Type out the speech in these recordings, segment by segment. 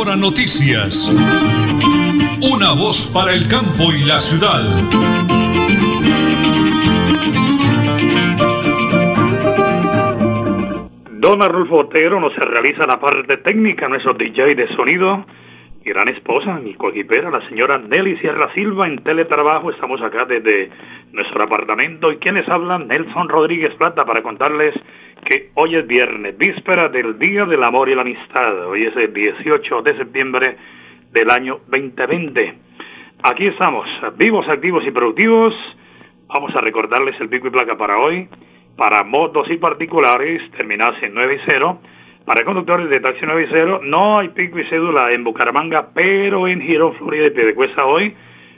Hora Noticias. Una voz para el campo y la ciudad. Don Arnulfo Otero nos realiza la parte técnica, nuestro DJ de sonido gran esposa, mi cojipera, la señora Nelly Sierra Silva, en teletrabajo. Estamos acá desde nuestro apartamento. ¿Y quienes hablan? Nelson Rodríguez Plata, para contarles que hoy es viernes, víspera del Día del Amor y la Amistad. Hoy es el 18 de septiembre del año 2020. Aquí estamos, vivos, activos y productivos. Vamos a recordarles el pico y placa para hoy. Para motos y particulares, terminase en 9 y 0 para conductores de taxi 90 no hay pico y cédula en Bucaramanga, pero en Girón, Florida y Piedecuesta hoy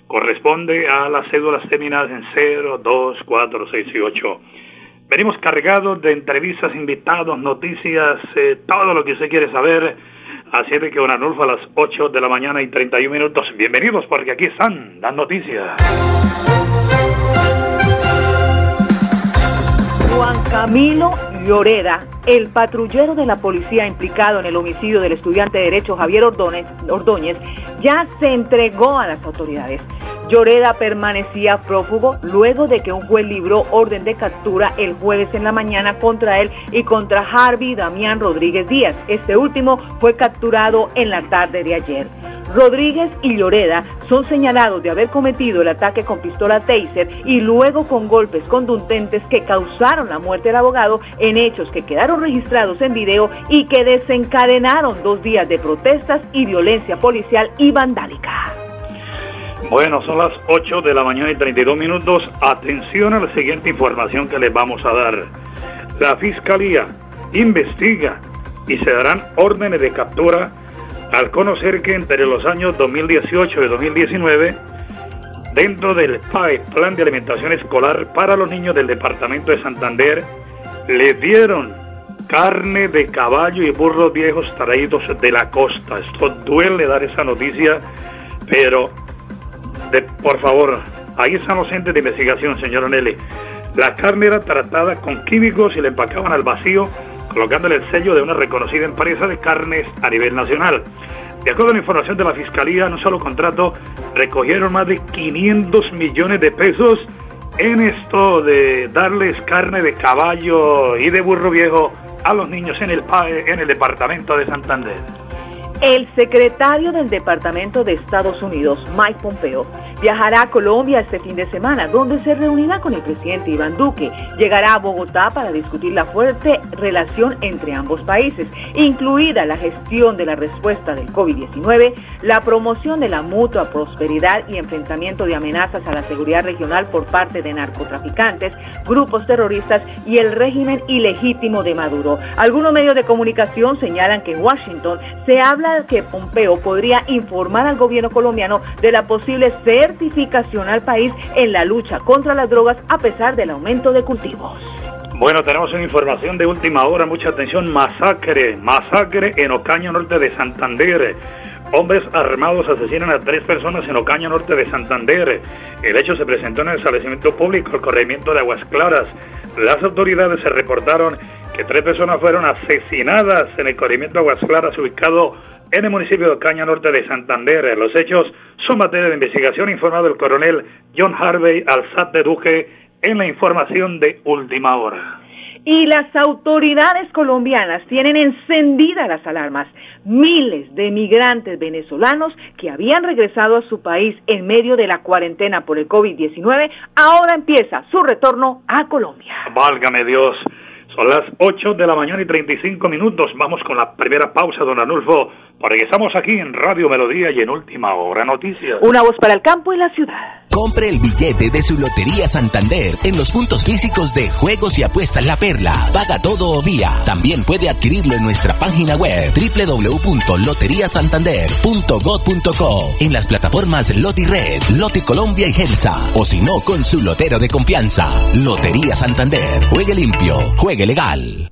corresponde a las cédulas terminadas en 0, 2, 4, 6 y 8. Venimos cargados de entrevistas, invitados, noticias, eh, todo lo que usted quiere saber. Así de que un a las 8 de la mañana y 31 minutos. Bienvenidos porque aquí están las noticias. Juan Camilo Lloreda, el patrullero de la policía implicado en el homicidio del estudiante de Derecho Javier Ordóñez, ya se entregó a las autoridades. Lloreda permanecía prófugo luego de que un juez libró orden de captura el jueves en la mañana contra él y contra Harvey Damián Rodríguez Díaz. Este último fue capturado en la tarde de ayer. Rodríguez y Lloreda son señalados de haber cometido el ataque con pistola taser y luego con golpes contundentes que causaron la muerte del abogado en hechos que quedaron registrados en video y que desencadenaron dos días de protestas y violencia policial y vandálica. Bueno, son las 8 de la mañana y 32 minutos. Atención a la siguiente información que les vamos a dar. La Fiscalía investiga y se darán órdenes de captura al conocer que entre los años 2018 y 2019, dentro del PAE, Plan de Alimentación Escolar para los Niños del Departamento de Santander, le dieron carne de caballo y burros viejos traídos de la costa. Esto duele dar esa noticia, pero por favor, ahí están los entes de investigación, señor Nelly. La carne era tratada con químicos y la empacaban al vacío colocándole el sello de una reconocida empresa de carnes a nivel nacional. De acuerdo a la información de la Fiscalía, en un solo contrato recogieron más de 500 millones de pesos en esto de darles carne de caballo y de burro viejo a los niños en el en el departamento de Santander. El secretario del Departamento de Estados Unidos, Mike Pompeo, viajará a Colombia este fin de semana, donde se reunirá con el presidente Iván Duque. Llegará a Bogotá para discutir la fuerte relación entre ambos países, incluida la gestión de la respuesta del COVID-19, la promoción de la mutua prosperidad y enfrentamiento de amenazas a la seguridad regional por parte de narcotraficantes, grupos terroristas y el régimen ilegítimo de Maduro. Algunos medios de comunicación señalan que en Washington se habla que Pompeo podría informar al gobierno colombiano de la posible certificación al país en la lucha contra las drogas a pesar del aumento de cultivos. Bueno, tenemos una información de última hora, mucha atención, masacre, masacre en Ocaña Norte de Santander. Hombres armados asesinan a tres personas en Ocaña Norte de Santander. El hecho se presentó en el establecimiento público, el corregimiento de Aguas Claras. Las autoridades se reportaron que tres personas fueron asesinadas en el corregimiento de Aguas Claras, ubicado en el municipio de Caña Norte de Santander. Los hechos son materia de investigación, informado el coronel John Harvey al SAT de Duque en la información de última hora. Y las autoridades colombianas tienen encendidas las alarmas. Miles de migrantes venezolanos que habían regresado a su país en medio de la cuarentena por el COVID-19, ahora empieza su retorno a Colombia. Válgame Dios. Son las 8 de la mañana y 35 minutos. Vamos con la primera pausa, don Anulfo, porque estamos aquí en Radio Melodía y en Última Hora Noticias. Una voz para el campo y la ciudad. Compre el billete de su Lotería Santander en los puntos físicos de Juegos y Apuestas La Perla. Paga todo o vía. También puede adquirirlo en nuestra página web www.loteriasantander.gov.co en las plataformas Loti Red, Loti Colombia y Gensa. O si no, con su lotero de confianza. Lotería Santander. Juegue limpio. Juegue legal.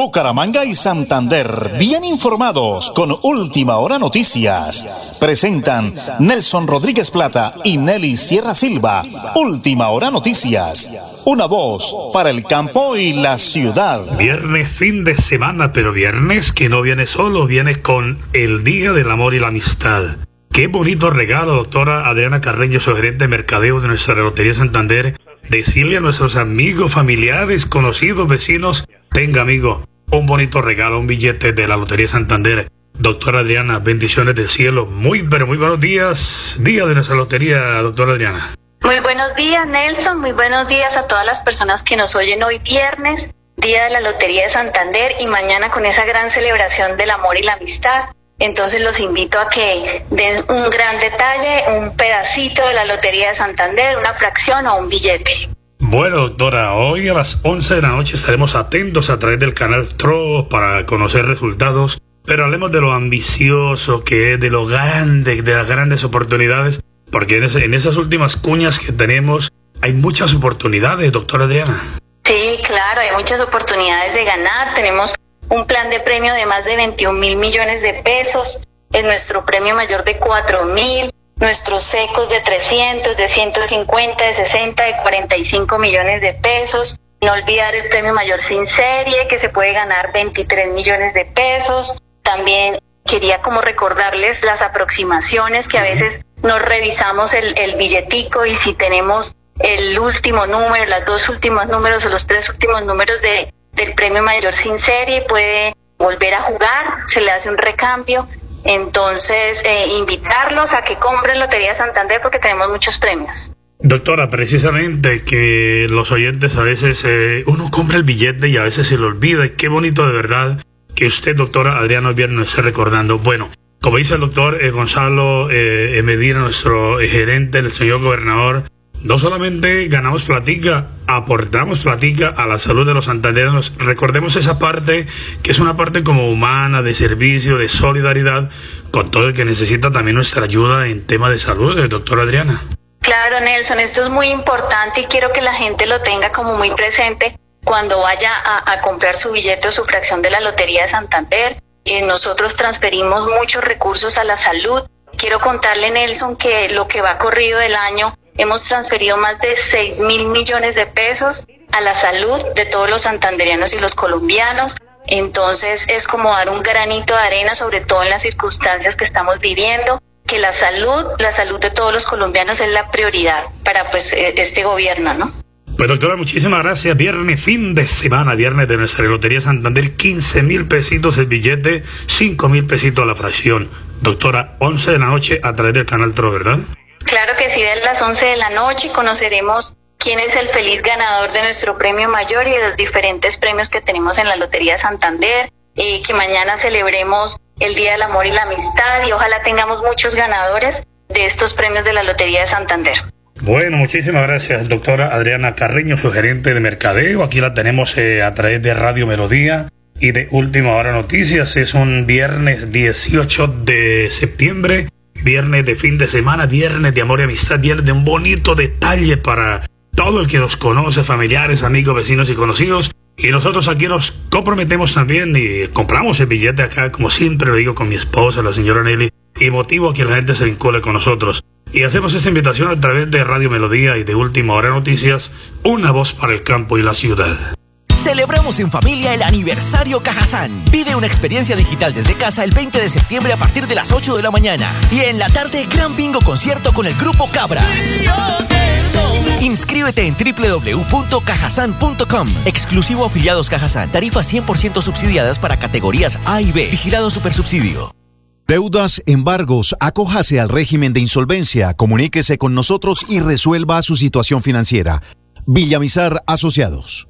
Bucaramanga y Santander, bien informados con Última Hora Noticias. Presentan Nelson Rodríguez Plata y Nelly Sierra Silva. Última Hora Noticias. Una voz para el campo y la ciudad. Viernes, fin de semana, pero viernes que no viene solo, viene con el Día del Amor y la Amistad. Qué bonito regalo, doctora Adriana Carreño, su gerente de mercadeo de nuestra Lotería Santander. Decirle a nuestros amigos, familiares, conocidos, vecinos, Tenga, amigo, un bonito regalo, un billete de la Lotería Santander. Doctora Adriana, bendiciones del cielo. Muy, pero muy buenos días. Día de nuestra lotería, doctora Adriana. Muy buenos días, Nelson. Muy buenos días a todas las personas que nos oyen hoy viernes, Día de la Lotería de Santander y mañana con esa gran celebración del amor y la amistad. Entonces los invito a que den un gran detalle, un pedacito de la Lotería de Santander, una fracción o un billete. Bueno, doctora, hoy a las 11 de la noche estaremos atentos a través del canal TRO para conocer resultados, pero hablemos de lo ambicioso que es, de lo grande, de las grandes oportunidades, porque en, esas últimas cuñas que tenemos hay muchas oportunidades, doctora Adriana. Sí, claro, hay muchas oportunidades de ganar. Tenemos un plan de premio de más de 21 mil millones de pesos, en nuestro premio mayor de 4 mil nuestros secos de 300, de 150, de 60, de 45 millones de pesos. No olvidar el premio mayor sin serie, que se puede ganar 23 millones de pesos. También quería como recordarles las aproximaciones que a veces nos revisamos el, el billetico y si tenemos el último número, los dos últimos números o los tres últimos números de, del premio mayor sin serie, puede volver a jugar, se le hace un recambio entonces, eh, invitarlos a que compren Lotería Santander porque tenemos muchos premios. Doctora, precisamente que los oyentes a veces, eh, uno compra el billete y a veces se lo olvida. qué bonito de verdad que usted, doctora Adriano Viernes, nos esté recordando. Bueno, como dice el doctor eh, Gonzalo Medina, nuestro gerente, el señor gobernador, no solamente ganamos platica, aportamos platica a la salud de los santandereanos. Recordemos esa parte que es una parte como humana, de servicio, de solidaridad, con todo el que necesita también nuestra ayuda en tema de salud, el doctor Adriana. Claro, Nelson, esto es muy importante y quiero que la gente lo tenga como muy presente cuando vaya a, comprar su billete o su fracción de la Lotería de Santander. Eh, nosotros transferimos muchos recursos a la salud. Quiero contarle, Nelson, que lo que va corrido del año hemos transferido más de 6 mil millones de pesos a la salud de todos los santanderianos y los colombianos. Entonces es como dar un granito de arena, sobre todo en las circunstancias que estamos viviendo, que la salud, la salud de todos los colombianos es la prioridad para pues eh, este gobierno, ¿no? Pues doctora, muchísimas gracias. Viernes, fin de semana, viernes de nuestra Lotería Santander, 15 mil pesitos el billete, 5 mil pesitos la fracción. Doctora, 11 de la noche a través del canal TRO, ¿verdad? Claro que sí, a las 11 de la noche conoceremos quién es el feliz ganador de nuestro premio mayor y de los diferentes premios que tenemos en la Lotería Santander, eh, que mañana celebremos el Día del Amor y la Amistad y ojalá tengamos muchos ganadores de estos premios de la Lotería de Santander. Bueno, muchísimas gracias, doctora Adriana Carreño, su gerente de mercadeo. Aquí la tenemos eh, a través de Radio Melodía y de Última Hora Noticias. Es un viernes 18 de septiembre, viernes de fin de semana, viernes de amor y amistad, viernes de un bonito detalle para todo el que nos conoce, familiares, amigos, vecinos y conocidos. Y nosotros aquí nos comprometemos también y compramos el billete acá, como siempre lo digo con mi esposa, la señora Nelly, y motivo a que la gente se vincule con nosotros. Y hacemos esa invitación a través de Radio Melodía y de Última Hora Noticias, una voz para el campo y la ciudad. Celebramos en familia el aniversario Cajazán. Vive una experiencia digital desde casa el 20 de septiembre a partir de las 8 de la mañana. Y en la tarde, gran bingo concierto con el grupo Cabras. Inscríbete en www.cajasan.com. Exclusivo afiliados Cajazán. Tarifas 100% subsidiadas para categorías A y B. Vigilado Supersubsidio. Deudas, embargos, acójase al régimen de insolvencia, comuníquese con nosotros y resuelva su situación financiera. Villamizar Asociados.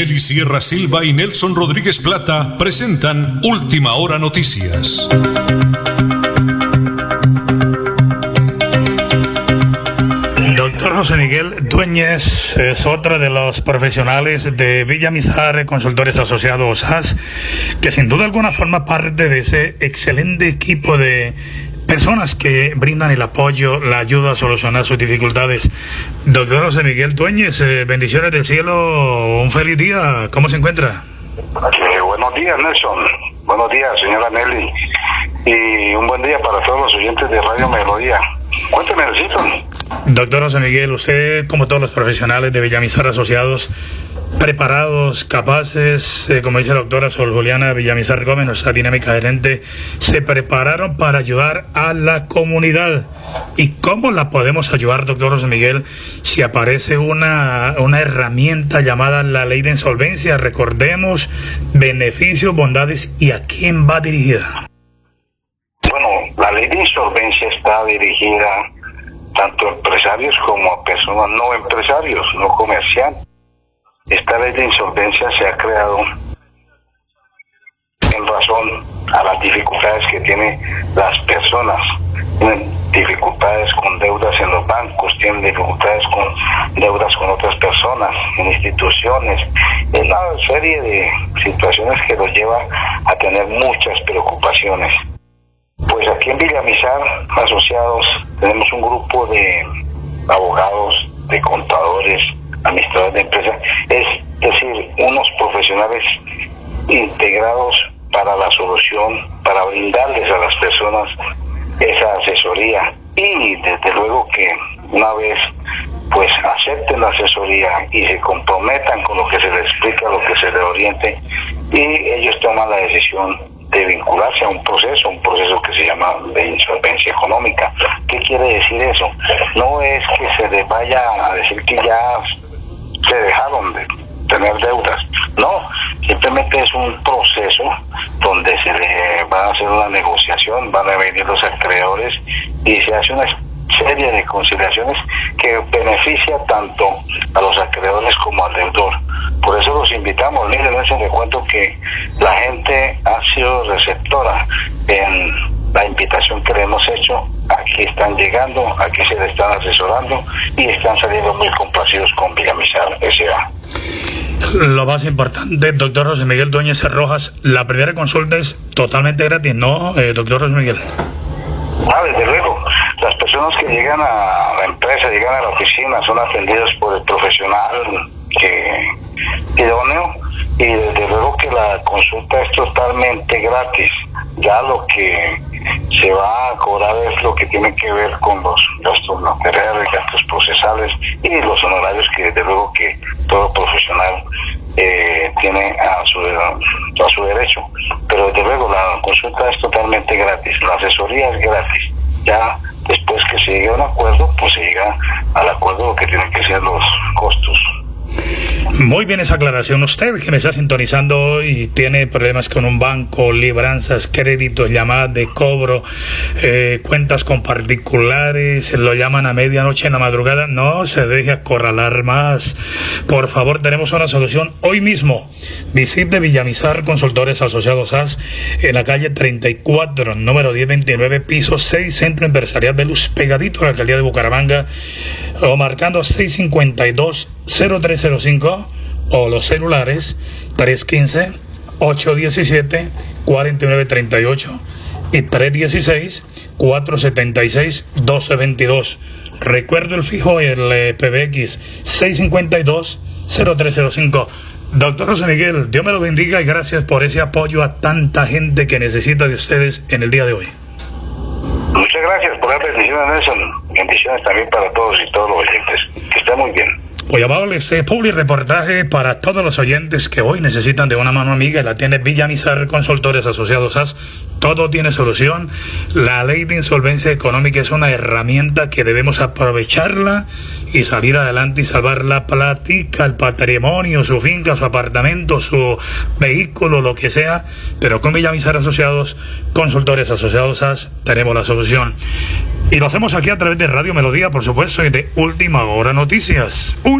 Nelly Sierra Silva y Nelson Rodríguez Plata presentan Última Hora Noticias. Doctor José Miguel Dueñez es otro de los profesionales de Villa Mizar, Consultores Asociados AS, que sin duda alguna forma parte de ese excelente equipo de personas que brindan el apoyo, la ayuda a solucionar sus dificultades. Doctor José Miguel Dueñez, eh, bendiciones del cielo, un feliz día, ¿cómo se encuentra? Eh, buenos días, Nelson. Buenos días, señora Nelly. Y un buen día para todos los oyentes de Radio Melodía. Cuénteme, necesito. Doctor José Miguel, usted, como todos los profesionales de Villamizar Asociados, preparados, capaces, eh, como dice la doctora Sol Juliana Villamizar Gómez, nuestra dinámica gerente, se prepararon para ayudar a la comunidad. ¿Y cómo la podemos ayudar, doctor José Miguel, si aparece una, una herramienta llamada la ley de insolvencia? Recordemos beneficios, bondades y a quién va dirigida. Bueno, la ley de insolvencia está dirigida tanto a empresarios como a personas no empresarios, no comerciantes esta ley de insolvencia se ha creado en razón a las dificultades que tienen las personas. Tienen dificultades con deudas en los bancos, tienen dificultades con deudas con otras personas, en instituciones, es una serie de situaciones que los lleva a tener muchas preocupaciones. Pues aquí en Villamizar, asociados, tenemos un grupo de abogados, de contadores, administradores de empresas, es de integrados para la solución, para brindarles a las personas esa asesoría y desde luego que una vez pues acepten la asesoría y se comprometan con lo que se les explica, lo que se les oriente y ellos toman la decisión de vincularse a un proceso, un proceso que se llama de insolvencia económica. ¿Qué quiere decir eso? No es que se les vaya a decir que ya se dejaron de tener deudas, no, simplemente es un proceso donde se le va a hacer una negociación, van a venir los acreedores y se hace una serie de conciliaciones que beneficia tanto a los acreedores como al deudor. Por eso los invitamos, miren, ese cuento que la gente ha sido receptora en la invitación que le hemos hecho. Aquí están llegando, aquí se le están asesorando y están saliendo muy complacidos con Villamizar S.A. Lo más importante, doctor José Miguel Dueñez Rojas, la primera consulta es totalmente gratis, ¿no, eh, doctor José Miguel? Ah, desde luego. Las personas que llegan a la empresa, llegan a la oficina, son atendidos por el profesional que idóneo y desde luego que la consulta es totalmente gratis. Ya lo que se va a cobrar es lo que tiene que ver con los gastos materiales, gastos procesales y los honorarios que desde luego que todo profesional eh, tiene a su, a su derecho. Pero desde luego la consulta es totalmente gratis, la asesoría es gratis. Ya después que se llegue a un acuerdo, pues se llega al acuerdo que tienen que ser los costos. Muy bien esa aclaración. Usted que me está sintonizando y tiene problemas con un banco, libranzas, créditos, llamadas de cobro, eh, cuentas con particulares, lo llaman a medianoche en la madrugada, no se deje acorralar más. Por favor, tenemos una solución hoy mismo. Visite Villamizar Consultores Asociados AS en la calle 34, número 1029, piso 6, Centro Empresarial de pegadito a la alcaldía de Bucaramanga, o marcando 652 0305 o los celulares 315-817-4938 y 316-476-1222. Recuerdo el fijo, el PBX 652-0305. Doctor José Miguel, Dios me lo bendiga y gracias por ese apoyo a tanta gente que necesita de ustedes en el día de hoy. Muchas gracias por las bendiciones, Nelson. Bendiciones también para todos y todos los oyentes. Que estén muy bien. Voy a amables, eh, public reportaje para todos los oyentes que hoy necesitan de una mano amiga. La tiene Villamizar Consultores Asociados AS. Todo tiene solución. La ley de insolvencia económica es una herramienta que debemos aprovecharla y salir adelante y salvar la plática, el patrimonio, su finca, su apartamento, su vehículo, lo que sea. Pero con Villamizar Asociados, Consultores Asociados AS, tenemos la solución. Y lo hacemos aquí a través de Radio Melodía, por supuesto, y de Última Hora Noticias. Una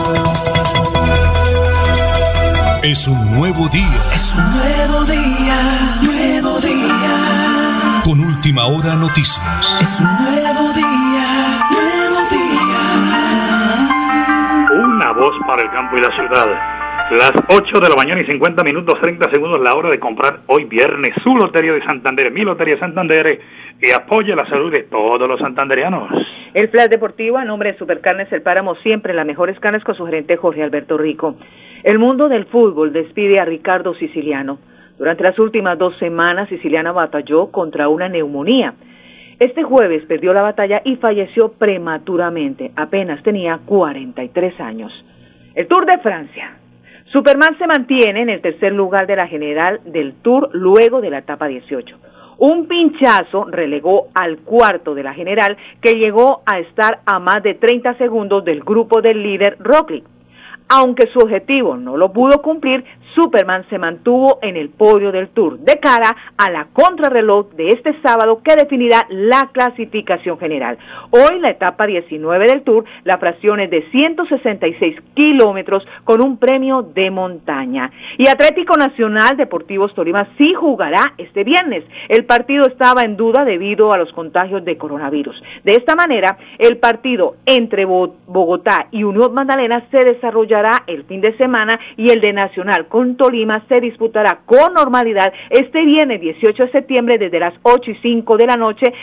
Es un nuevo día. Es un nuevo día, nuevo día. Con última hora noticias. Es un nuevo día, nuevo día. Una voz para el campo y la ciudad. Las 8 de la mañana y 50 minutos 30 segundos la hora de comprar hoy viernes su Lotería de Santander, mi Lotería de Santander y apoye la salud de todos los santanderianos. El Flash Deportivo, a nombre de Supercarnes El Páramo, siempre las mejores carnes con su gerente Jorge Alberto Rico. El mundo del fútbol despide a Ricardo Siciliano. Durante las últimas dos semanas, Siciliano batalló contra una neumonía. Este jueves perdió la batalla y falleció prematuramente. Apenas tenía 43 años. El Tour de Francia. Superman se mantiene en el tercer lugar de la general del Tour luego de la etapa 18. Un pinchazo relegó al cuarto de la general que llegó a estar a más de 30 segundos del grupo del líder Roglic. Aunque su objetivo no lo pudo cumplir, Superman se mantuvo en el podio del Tour de cara a la contrarreloj de este sábado que definirá la clasificación general. Hoy la etapa 19 del Tour, la fracción es de 166 kilómetros con un premio de montaña. Y Atlético Nacional Deportivos Tolima sí jugará este viernes. El partido estaba en duda debido a los contagios de coronavirus. De esta manera, el partido entre Bogotá y Unión Magdalena se desarrollará el fin de semana y el de Nacional con Tolima se disputará con normalidad este viernes 18 de septiembre desde las 8 y 5 de la noche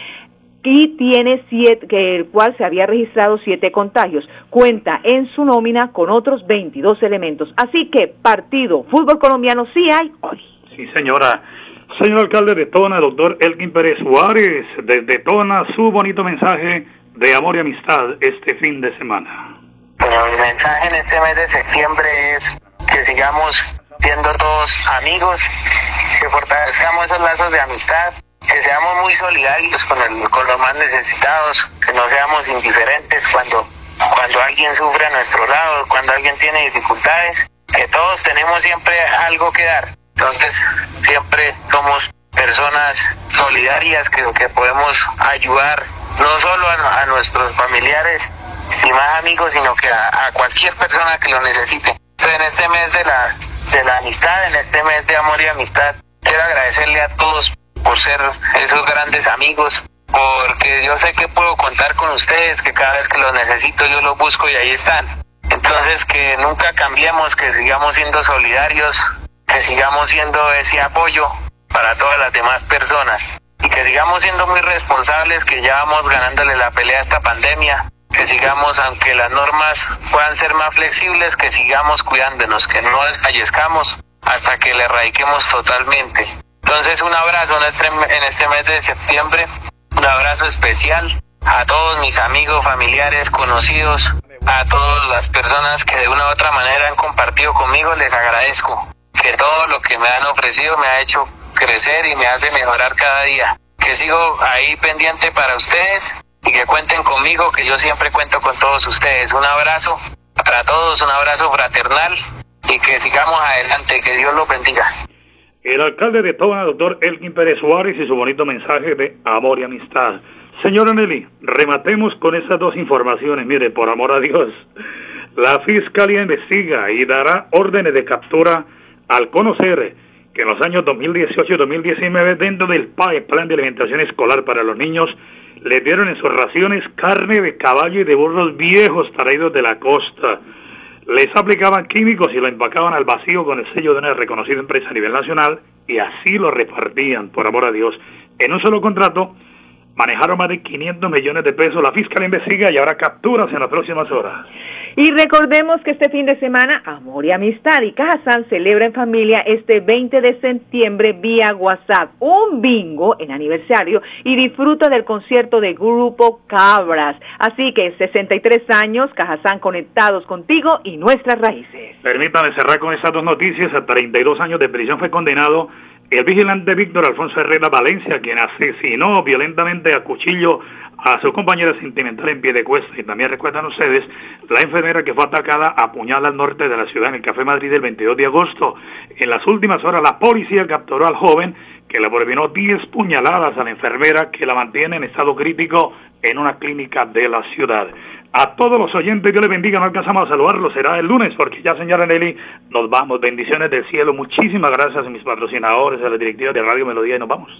y tiene siete, que el cual se había registrado siete contagios. Cuenta en su nómina con otros 22 elementos. Así que partido fútbol colombiano sí hay hoy. Sí, señora. Señor alcalde de Tona, doctor Elkin Pérez Suárez, desde Tona, su bonito mensaje de amor y amistad este fin de semana. el mensaje en este mes de septiembre es que sigamos siendo todos amigos, que fortalezcamos esos lazos de amistad, que seamos muy solidarios con, el, con los más necesitados, que no seamos indiferentes cuando, cuando alguien sufre a nuestro lado, cuando alguien tiene dificultades, que todos tenemos siempre algo que dar. Entonces, siempre somos personas solidarias que, que podemos ayudar no solo a, nuestros familiares y más amigos, sino que a, a cualquier persona que lo necesite. En este mes de la de la amistad, en este mes de amor y amistad. Quiero agradecerle a todos por ser esos grandes amigos, porque yo sé que puedo contar con ustedes, que cada vez que los necesito yo los busco y ahí están. Entonces que nunca cambiemos, que sigamos siendo solidarios, que sigamos siendo ese apoyo para todas las demás personas y que sigamos siendo muy responsables, que ya vamos ganándole la pelea a esta pandemia que sigamos, aunque las normas puedan ser más flexibles, que sigamos cuidándonos, que no desfallezcamos hasta que le erradiquemos totalmente. Entonces un abrazo este, en este mes de septiembre, un abrazo especial a todos mis amigos, familiares, conocidos, a todas las personas que de una u otra manera han compartido conmigo, les agradezco que todo lo que me han ofrecido me ha hecho crecer y me hace mejorar cada día. Que sigo ahí pendiente para ustedes y que cuenten conmigo, que yo siempre cuento con todos ustedes. Un abrazo para todos, un abrazo fraternal y que sigamos adelante, que Dios los bendiga. El alcalde de Tona, doctor Elkin Pérez Suárez, y su bonito mensaje de amor y amistad. Señora Nelly, rematemos con esas dos informaciones. Mire, por amor a Dios, la Fiscalía investiga y dará órdenes de captura al conocer que en los años 2018 y 2019, dentro del PAE, Plan de Alimentación Escolar para los Niños, le dieron en sus raciones carne de caballo y de burros viejos traídos de la costa. Les aplicaban químicos y lo empacaban al vacío con el sello de una reconocida empresa a nivel nacional y así lo repartían, por amor a Dios. En un solo contrato manejaron más de 500 millones de pesos. La fiscal investiga y habrá capturas en las próximas horas. Y recordemos que este fin de semana, Amor y Amistad y Cajazán celebra en familia este 20 de septiembre vía WhatsApp un bingo en aniversario y disfruta del concierto de Grupo Cabras. Así que 63 años, Cajazán conectados contigo y nuestras raíces. Permítame cerrar con estas dos noticias. A 32 años de prisión fue condenado el vigilante Víctor Alfonso Herrera Valencia, quien asesinó violentamente a cuchillo a su compañera sentimental en pie de cuesta. Y también recuerdan ustedes la enfermera que fue atacada a puñal al norte de la ciudad en el Café Madrid el 22 de agosto. En las últimas horas la policía capturó al joven que le propinó 10 puñaladas a la enfermera que la mantiene en estado crítico en una clínica de la ciudad. A todos los oyentes, Dios les bendiga, no alcanzamos a saludarlos, será el lunes, porque ya, señora Nelly, nos vamos. Bendiciones del cielo. Muchísimas gracias a mis patrocinadores, a la directiva de Radio Melodía y nos vamos.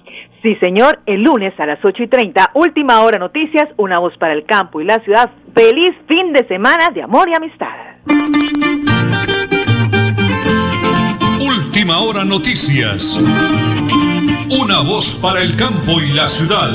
Sí, señor, el lunes a las 8 y 30, última hora noticias, una voz para el campo y la ciudad. Feliz fin de semana de amor y amistad. Última hora noticias. Una voz para el campo y la ciudad.